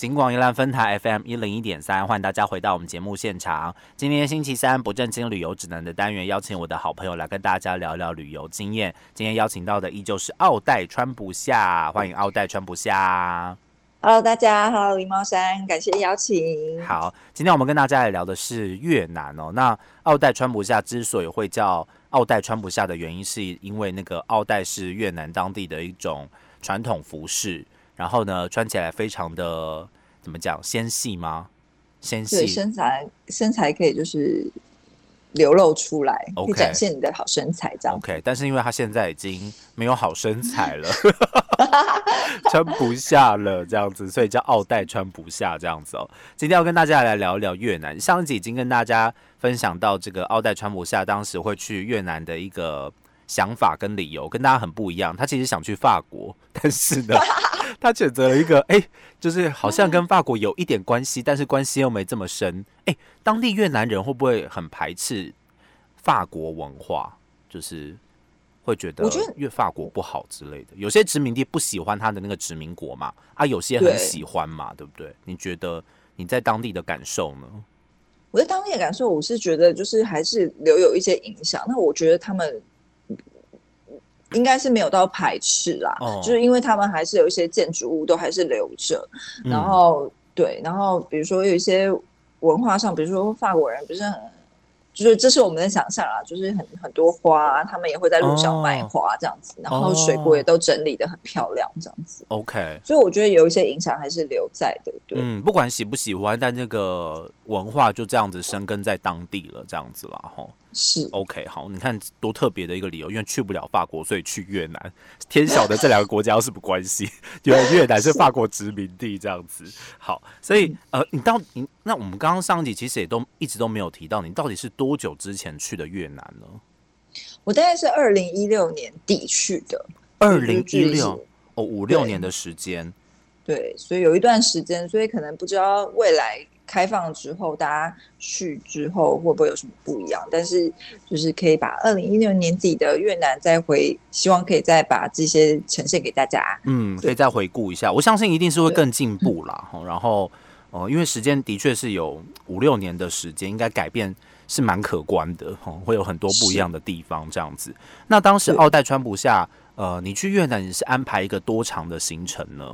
金广一兰分台 FM 一零一点三，欢迎大家回到我们节目现场。今天星期三，不正经旅游指南的单元，邀请我的好朋友来跟大家聊聊旅游经验。今天邀请到的依旧是奥黛穿不下，欢迎奥黛穿不下。Hello，大家，Hello，林茂山，感谢邀请。好，今天我们跟大家来聊的是越南哦。那奥黛穿不下之所以会叫奥黛穿不下的原因，是因为那个奥黛是越南当地的一种传统服饰，然后呢穿起来非常的怎么讲纤细吗？纤对，细身材身材可以就是流露出来，可 OK 以展现你的好身材，这样。OK，但是因为他现在已经没有好身材了，穿不下了这样子，所以叫奥黛穿不下这样子哦。今天要跟大家来聊一聊越南，上一集已经跟大家分享到这个奥黛穿不下当时会去越南的一个想法跟理由，跟大家很不一样。他其实想去法国，但是呢，他选择了一个哎、就是好像跟法国有一点关系，但是关系又没这么深。哎、当地越南人会不会很排斥法国文化？就是会觉得我觉得越法国不好之类的。有些殖民地不喜欢他的那个殖民国嘛，啊，有些很喜欢嘛，对不对？你觉得你在当地的感受呢？我在当地的感受，我是觉得就是还是留有一些影响。那我觉得他们应该是没有到排斥啦，哦就是因为他们还是有一些建筑物都还是留着，嗯然后对，然后比如说有一些文化上，比如说法国人不是很，就是这是我们的想象啦，就是很很多花，他们也会在路上卖哦花这样子，然后水果也都整理的很漂亮这样子，OK，所以我觉得有一些影响还是留在的，对。嗯，不管喜不喜欢，但这个文化就这样子生根在当地了，这样子啦，吼。是 OK，好，你看多特别的一个理由，因为去不了法国，所以去越南。天晓得这两个国家有什么关系？原来越南是法国殖民地这样子。好，所以呃，你到你那我们刚刚上集其实也都一直都没有提到，你到底是多久之前去的越南呢？我大概是二零一六年底去的，二零一六哦，五六年的时间。对，所以有一段时间，所以可能不知道未来开放之后，大家去之后会不会有什么不一样。但是就是可以把二零一六年底的越南再回，希望可以再把这些呈现给大家。嗯，可以再回顾一下，我相信一定是会更进步啦。然后，呃，因为时间的确是有五六年的时间，应该改变是蛮可观的，吼会有很多不一样的地方这样子。那当时奥黛川不下，呃，你去越南你是安排一个多长的行程呢？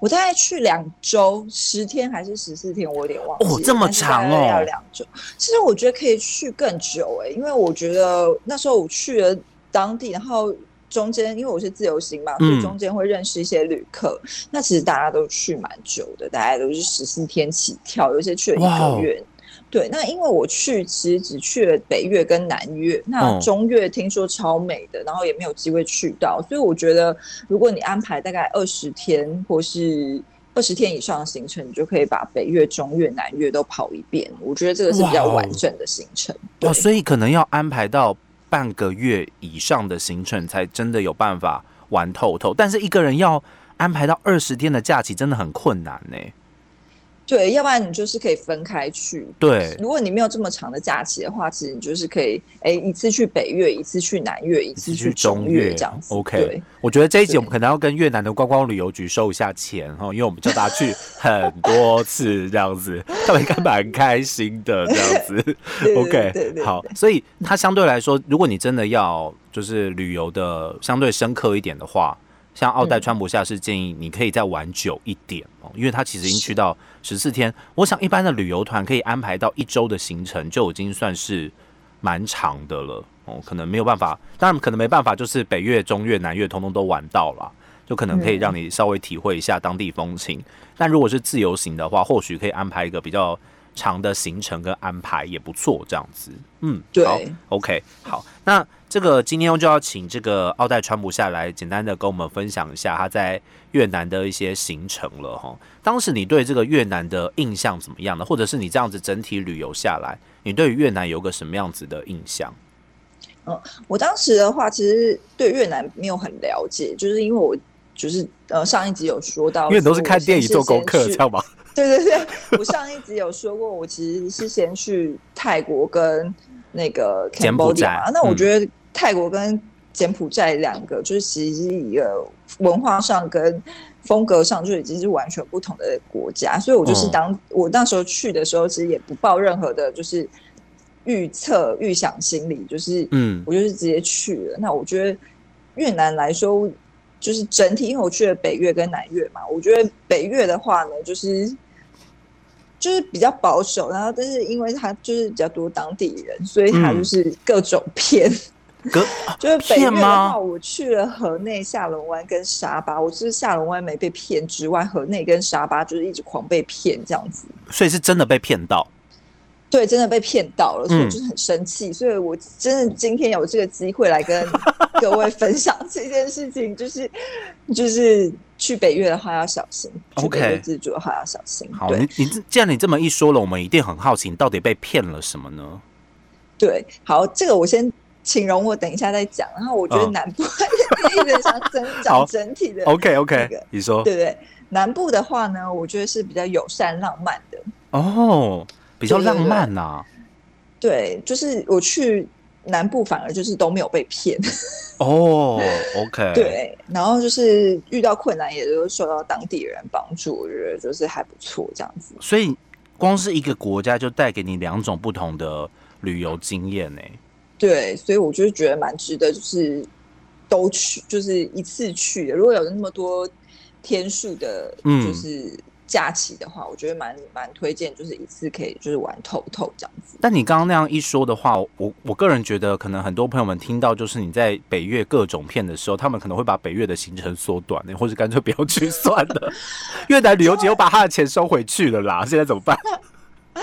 我大概去两周，十天还是十四天，我有点忘记了。哦这么长哦要两周。其实我觉得可以去更久哎、因为我觉得那时候我去了当地，然后中间因为我是自由行嘛，所嗯以中间会认识一些旅客。那其实大家都去蛮久的，大概都是十四天起跳，有一些去了一个月。对，那因为我去其实只去了北越跟南越，那嗯中越听说超美的，然后也没有机会去到，所以我觉得如果你安排大概二十天或是二十天以上的行程，你就可以把北越、中越、南越都跑一遍。我觉得这个是比较完整的行程。对哦，所以可能要安排到半个月以上的行程，才真的有办法玩透透。但是一个人要安排到二十天的假期，真的很困难呢。对，要不然你就是可以分开去。对，如果你没有这么长的假期的话，其实你就是可以，哎，一次去北越，一次去南越，一次去中越这样子。OK，对，我觉得这一集我们可能要跟越南的观光旅游局收一下钱哈，因为我们叫大家去 很多次这样子，他们应该蛮开心的这样子。OK，好，所以它相对来说，如果你真的要就是旅游的相对深刻一点的话，像奥黛川不下是建议你可以再玩久一点哦，因为它其实已经去到十四天。我想一般的旅游团可以安排到一周的行程，就已经算是蛮长的了哦。可能没有办法，当然可能没办法，就是北越、中越、南越通通都玩到了，就可能可以让你稍微体会一下当地风情。但如果是自由行的话，或许可以安排一个比较长的行程跟安排也不错，这样子。嗯，对好，OK，好，那这个今天就要请这个奥黛川普下来，简单的跟我们分享一下他在越南的一些行程了哈。当时你对这个越南的印象怎么样呢？或者是你这样子整体旅游下来，你对于越南有个什么样子的印象？我当时的话，其实对越南没有很了解，就是因为我就是呃上一集有说到，因为都是看电影做功课，先去这样吗？对对对，我上一集有说过，我其实是先去泰国跟那个柬埔寨嘛。那我嗯。觉得泰国跟柬埔寨两个，就是其实一个文化上跟风格上就已经是完全不同的国家，所以我就是嗯。当、我那时候去的时候，其实也不抱任何的，就是预测、预想心理，就是嗯。我就是直接去了。那我觉得越南来说，就是整体，因为我去了北越跟南越嘛，我觉得北越的话呢，就是就是比较保守，然后但是因为他就是比较多当地人，所以它嗯就是各种 骗。隔 就是北越的话，我去了河内、下龙湾跟沙巴，我就是下龙湾没被骗之外，河内跟沙巴就是一直狂被骗这样子。所以是真的被骗到。对，真的被骗到了，所以就是很生气。所以我真的今天有这个机会来跟各位 分享这件事情，就是就是去北越的话要小心，去北 OK 越自助的话要小心。好，你你这既然你这么一说了，我们一定很好奇，你到底被骗了什么呢？对，好，这个我先请容我等一下再讲。然后我觉得嗯南部 一直想整 好讲整体的 OK 那 OK，个你说对不对？南部的话呢，我觉得是比较友善浪漫的。哦，比较浪漫呐、对，就是我去南部，反而就是都没有被骗。哦，OK，，对，然后就是遇到困难，也都受到当地人帮助，我觉得就是还不错这样子。所以光是一个国家就带给你两种不同的旅游经验呢。对，所以我就是觉得蛮值得，就是都去，就是一次去的。如果有那么多天数的，嗯就是假期的话，我觉得蛮蛮推荐，就是一次可以就是玩透透这样子。但你刚刚那样一说的话，我我个人觉得，可能很多朋友们听到就是你在北越各种片的时候，他们可能会把北越的行程缩短呢，或者干脆不要去算了。越南旅游节又把他的钱收回去了啦，现在怎么办？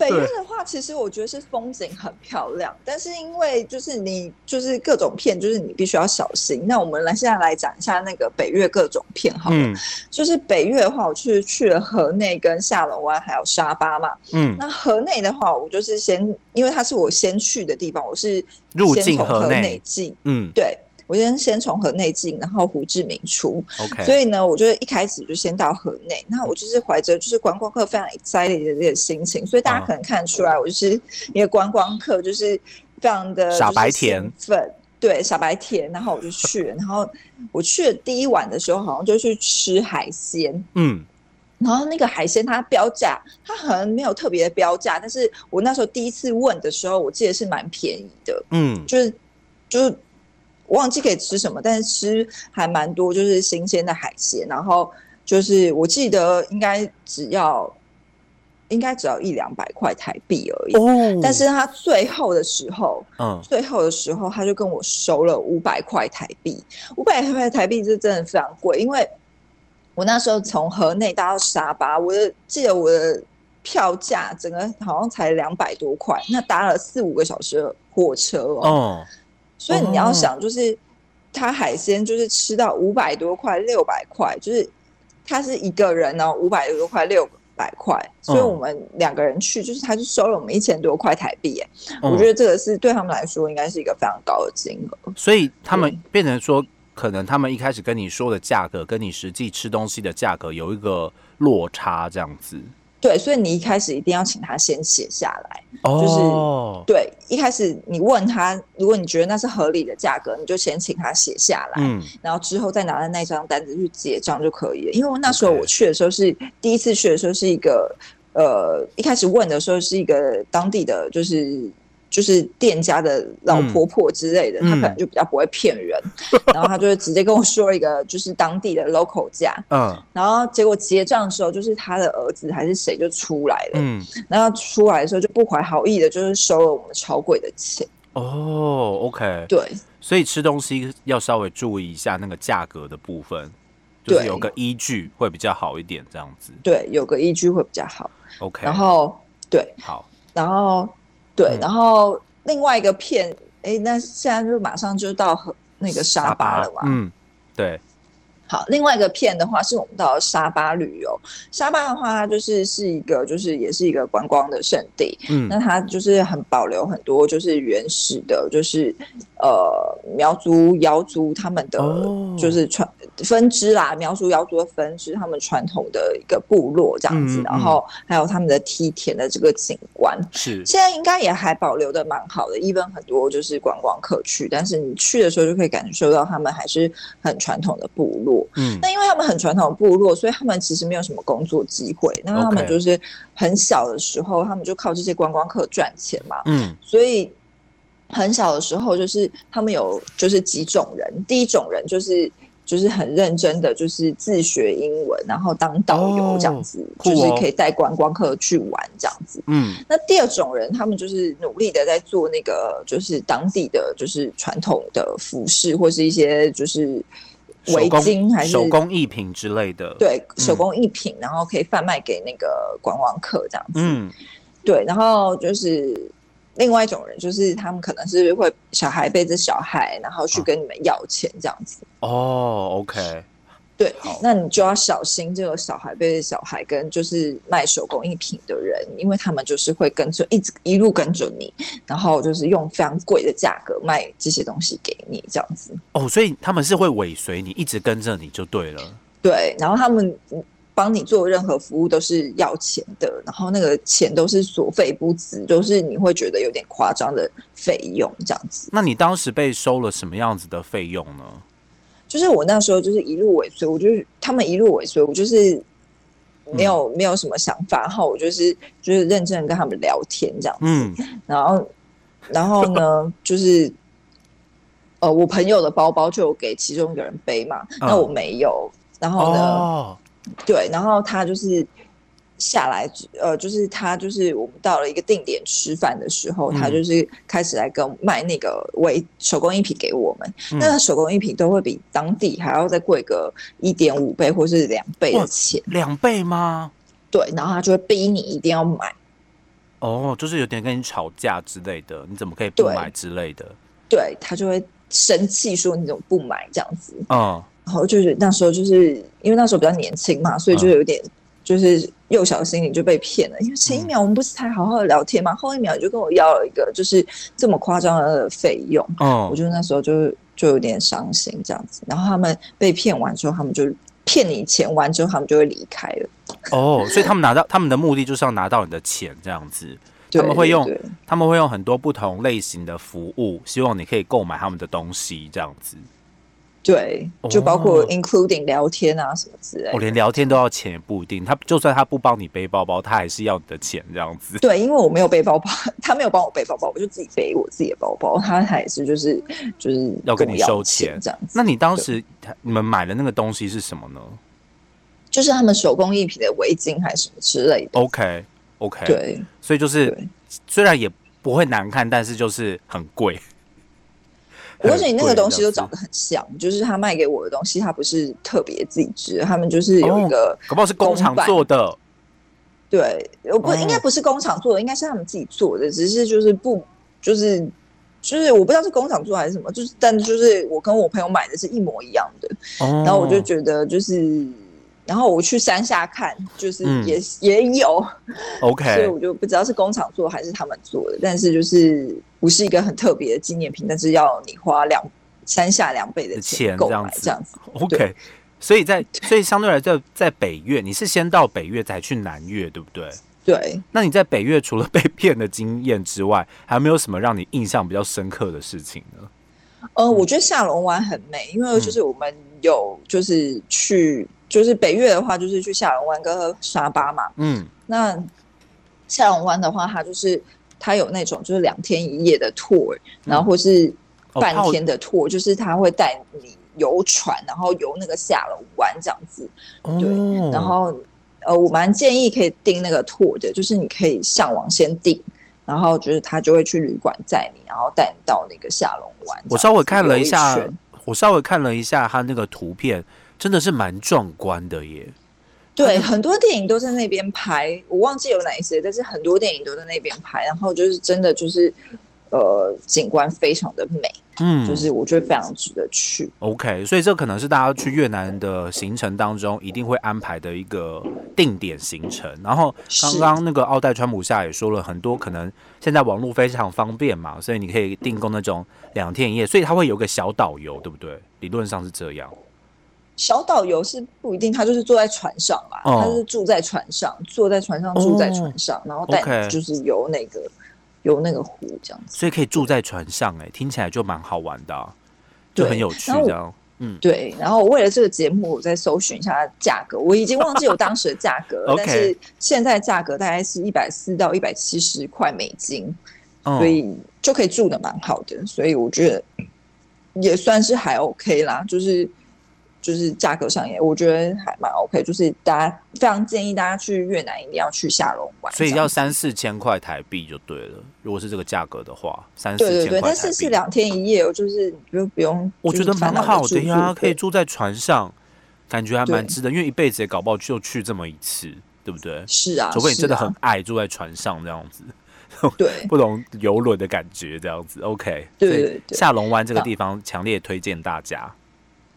北对约的话，其实我觉得是风景很漂亮，但是因为就是你就是各种片，就是你必须要小心。那我们来现在来讲一下那个北越各种片好了。嗯就是北越的话，我去去了河内、跟下龙湾还有沙巴嘛。嗯，那河内的话，我就是先，因为它是我先去的地方，我是入先从河境河内内进，嗯对我先先从河内进，然后胡志明出。，OK，所以呢，我就一开始就先到河内，那我就是怀着就是观光客非常 excited 的这个心情，所以大家嗯。可能看得出来，我就是一个观光客，就是非常的傻白甜兴奋，对，傻白甜。然后我就去了，然后我去了第一晚的时候，好像就去吃海鲜，嗯。然后那个海鲜它标价，它好像没有特别的标价，但是我那时候第一次问的时候，我记得是蛮便宜的，嗯。就是就是我忘记可以吃什么，但是吃还蛮多，就是新鲜的海鲜。然后就是我记得应该只要应该只要一两百块台币而已。哦，但是他最后的时候，嗯。最后的时候他就跟我收了五百块台币，五百块台币这真的非常贵，因为我那时候从河内搭到沙巴，我的记得我的票价整个好像才两百多块，那搭了四五个小时的火车哦，哦，所以你要想就是他海鲜就是吃到五百多块、六百块，就是他是一个人哦，五百多块、六百块，所以嗯我们两个人去，就是他就收了我们一千多块台币耶。嗯我觉得这个是对他们来说应该是一个非常高的金额。所以他们变成说，可能他们一开始跟你说的价格，跟你实际吃东西的价格有一个落差，这样子。对，所以你一开始一定要请他先写下来。哦，对，一开始你问他，如果你觉得那是合理的价格，你就先请他写下来，嗯然后之后再拿着那张单子去结账就可以了。因为那时候我去的时候是第一次去的时候是一个呃，一开始问的时候是一个当地的就是。就是店家的老婆婆之类的，嗯。他可能就比较不会骗人，然后她就会直接跟我说一个就是当地的 local 价，嗯。然后结果结账的时候，就是他的儿子还是谁就出来了，嗯，然后出来的时候就不怀好意的，就是收了我们超贵的钱。哦，OK，对。所以吃东西要稍微注意一下那个价格的部分，就是对有个依据会比较好一点，这样子。对，有个依据会比较好。OK，然后对，好，然后对，嗯然后另外一个片，哎，那现在就马上就到河那个沙巴了嘛。嗯，对，好，另外一个片的话，是我们到沙巴旅游。沙巴的话，它就是是一个，就是也是一个观光的圣地。嗯那它就是很保留很多就是原始的，就是呃苗族、瑶族他们的哦就是传分支啦，苗族、瑶族的分支，他们传统的一个部落这样子，嗯嗯然后还有他们的梯田的这个景观。是，现在应该也还保留的蛮好的，even 很多就是观光客去，但是你去的时候就可以感受到他们还是很传统的部落。落。嗯那因为他们很传统部落，所以他们其实没有什么工作机会。那他们就是很小的时候，他们就靠这些观光客赚钱嘛。嗯所以很小的时候，就是他们有就是几种人，第一种人就是。就是很认真的，就是自学英文，然后当导游这样子，就是可以带观光客去玩这样子。嗯那第二种人，他们就是努力的在做那个，就是当地的就是传统的服饰，或是一些就是围巾，还是手工艺品之类的。，对手工艺品，然后可以贩卖给那个观光客这样子。嗯对，然后就是另外一种人，就是他们可能是会小孩背着小孩，然后去啊跟你们要钱这样子。哦，OK，对，那你就要小心这个小孩背着小孩跟就是卖手工艺品的人，因为他们就是会跟着一直一路跟着你，然后就是用非常贵的价格卖这些东西给你这样子。哦，所以他们是会尾随你，一直跟着你就对了。对，然后他们帮你做任何服务都是要钱的，然后那个钱都是所费不值，都是你会觉得有点夸张的费用这样子。那你当时被收了什么样子的费用呢？就是我那时候就是一路尾随，我就是他们一路尾随，我就是没有、没有什么想法，然后我就是就是认真跟他们聊天这样子，嗯然后然后呢就是。呃，我朋友的包包就有给其中一个人背嘛，那我没有。然后呢，哦，对，然后他就是下来，呃，就是他就是我们到了一个定点吃饭的时候，他嗯就是开始来跟卖那个为手工艺品给我们。嗯那手工艺品都会比当地还要再贵个一点五倍或是两倍的钱，两倍吗？对，然后他就会逼你一定要买，哦，就是有点跟你吵架之类的，你怎么可以不对买之类的？对他就会生气说你怎么不买这样子。嗯，然后就是那时候就是因为那时候比较年轻嘛，所以就嗯有点就是幼小心灵就被骗了。因为前一秒我们不是才好好的聊天嘛，后一秒你就跟我要了一个就是这么夸张的费用，我哦，就那时候就就有点伤心这样子。然后他们被骗完之后，他们就骗你钱完之后，他们就会离开了。哦，所以他们拿到他们的目的就是要拿到你的钱，这样子。他们会用对对他们会用很多不同类型的服务，希望你可以购买他们的东西，这样子。对，就包括哦 including 聊天啊什么之类我、的。连聊天都要钱也不一定，他就算他不帮你背包包，他还是要你的钱，这样子。对，因为我没有背包包，他没有帮我背包包，我就自己背我自己的包包。他还是就是就是要跟你收钱这样子。那你当时你们买的那个东西是什么呢就是他们手工艺品的围巾还是什么之类的。？OK OK，，对所以就是对，虽然也不会难看，但是就是很贵。而且你那个东西都长得很像，就是他卖给我的东西，他不是特别自己织，他们就是有一个、搞不好是工厂做的。对，我不、哦应该不是工厂做的，应该是他们自己做的，只是就是不就是。就是我不知道是工厂做还是什么，就是但就是我跟我朋友买的是一模一样的，哦，然后我就觉得就是，然后我去山下看，就是嗯也、也有，所以我就不知道是工厂做还是他们做的，但是就是不是一个很特别的纪念品，但是要你花两山下两倍的的钱购钱这样子买这样子。OK，所以在所以相对来说，在北越，你是先到北越再去南越，对不对？对，那你在北越除了 被骗的经验之外，还有没有什么让你印象比较深刻的事情呢？呃，我觉得下龙湾很美，因为就是我们有就是去，就是北越的话，就是去下龙湾跟沙巴嘛。嗯，那下龙湾的话，它就是它有那种就是两天一夜的 tour，然后或是半天的 tour，、就是它会带你游船，然后游那个下龙湾这样子。对哦，然后呃，我蛮建议可以订那个 tour 的，就是你可以上网先订，然后就是他就会去旅馆载你，然后带你到那个下龙湾。我稍微看了一一下圈，我稍微看了一下他那个图片，真的是蛮壮观的耶。对，很多电影都在那边拍，我忘记有哪一些，但是很多电影都在那边拍，然后就是真的就是呃景观非常的美，嗯，就是我觉得非常值得去。OK，所以这可能是大家去越南的行程当中一定会安排的一个定点行程。然后刚刚那个奥黛川普夏也说了很多，可能现在网络非常方便嘛，所以你可以订购那种两天一夜，所以它会有个小导游，对不对？理论上是这样。小导游是不一定，他就是坐在船上啦，哦他是住在船上，坐在船上，住在船上，然后带你就是游那个游那个湖这样子。所以可以住在船上、哎，听起来就蛮好玩的啊、就很有趣这样。嗯，对。然后为了这个节目，我再搜寻一下价格，我已经忘记我当时的价格，但是现在价格大概是一百四到一百七十块美金，所以就可以住的蛮好的，所以我觉得也算是还 OK 啦，就是。就是价格上也，我觉得还蛮 OK。就是大家非常建议大家去越南，一定要去下龙湾。所以要三四千块台币就对了。如果是这个价格的话，三四千块对对对，但是是两天一夜，就是就不用。我觉得蛮好的呀，可以住在船上，感觉还蛮值得。因为一辈子也搞不好就去这么一次，对不对？是啊，除非你真的很爱住在船上这样子，对，不同游轮的感觉这样子。OK，对对对，下龙湾这个地方强烈推荐大家。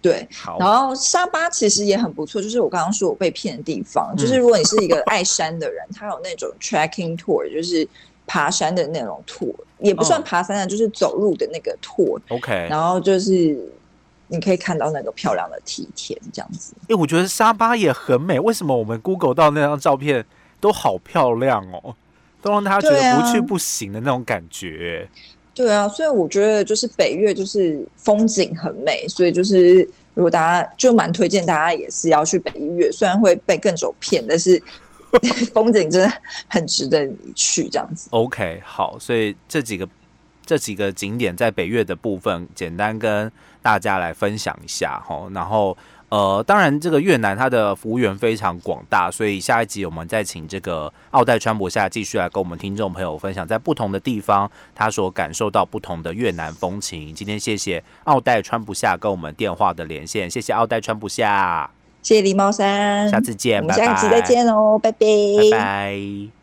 对，然后沙巴其实也很不错，就是我刚刚说我被骗的地方，就是如果你是一个爱山的人，他有那种 trekking tour，就是爬山的那种 tour，也不算爬山的，就是走路的那个 tour。OK，然后就是你可以看到那个漂亮的梯田这样子。哎，我觉得沙巴也很美，为什么我们 Google 到那张照片都好漂亮哦，都让他觉得不去不行的那种感觉。对啊，所以我觉得就是北越就是风景很美，所以就是如果大家就蛮推荐大家也是要去北越，虽然会被更走骗，但是 风景真的很值得你去这样子。OK，好，所以这几个这几个景点在北越的部分，简单跟大家来分享一下哈，然后。呃，当然，这个越南它的服务员非常广大，所以下一集我们再请这个奥黛川博下继续来跟我们听众朋友分享，在不同的地方他所感受到不同的越南风情。今天谢谢奥黛川不下跟我们电话的连线，谢谢奥黛川不下，谢谢李茂山，下次见，我们下一集再见哦，拜拜，拜拜。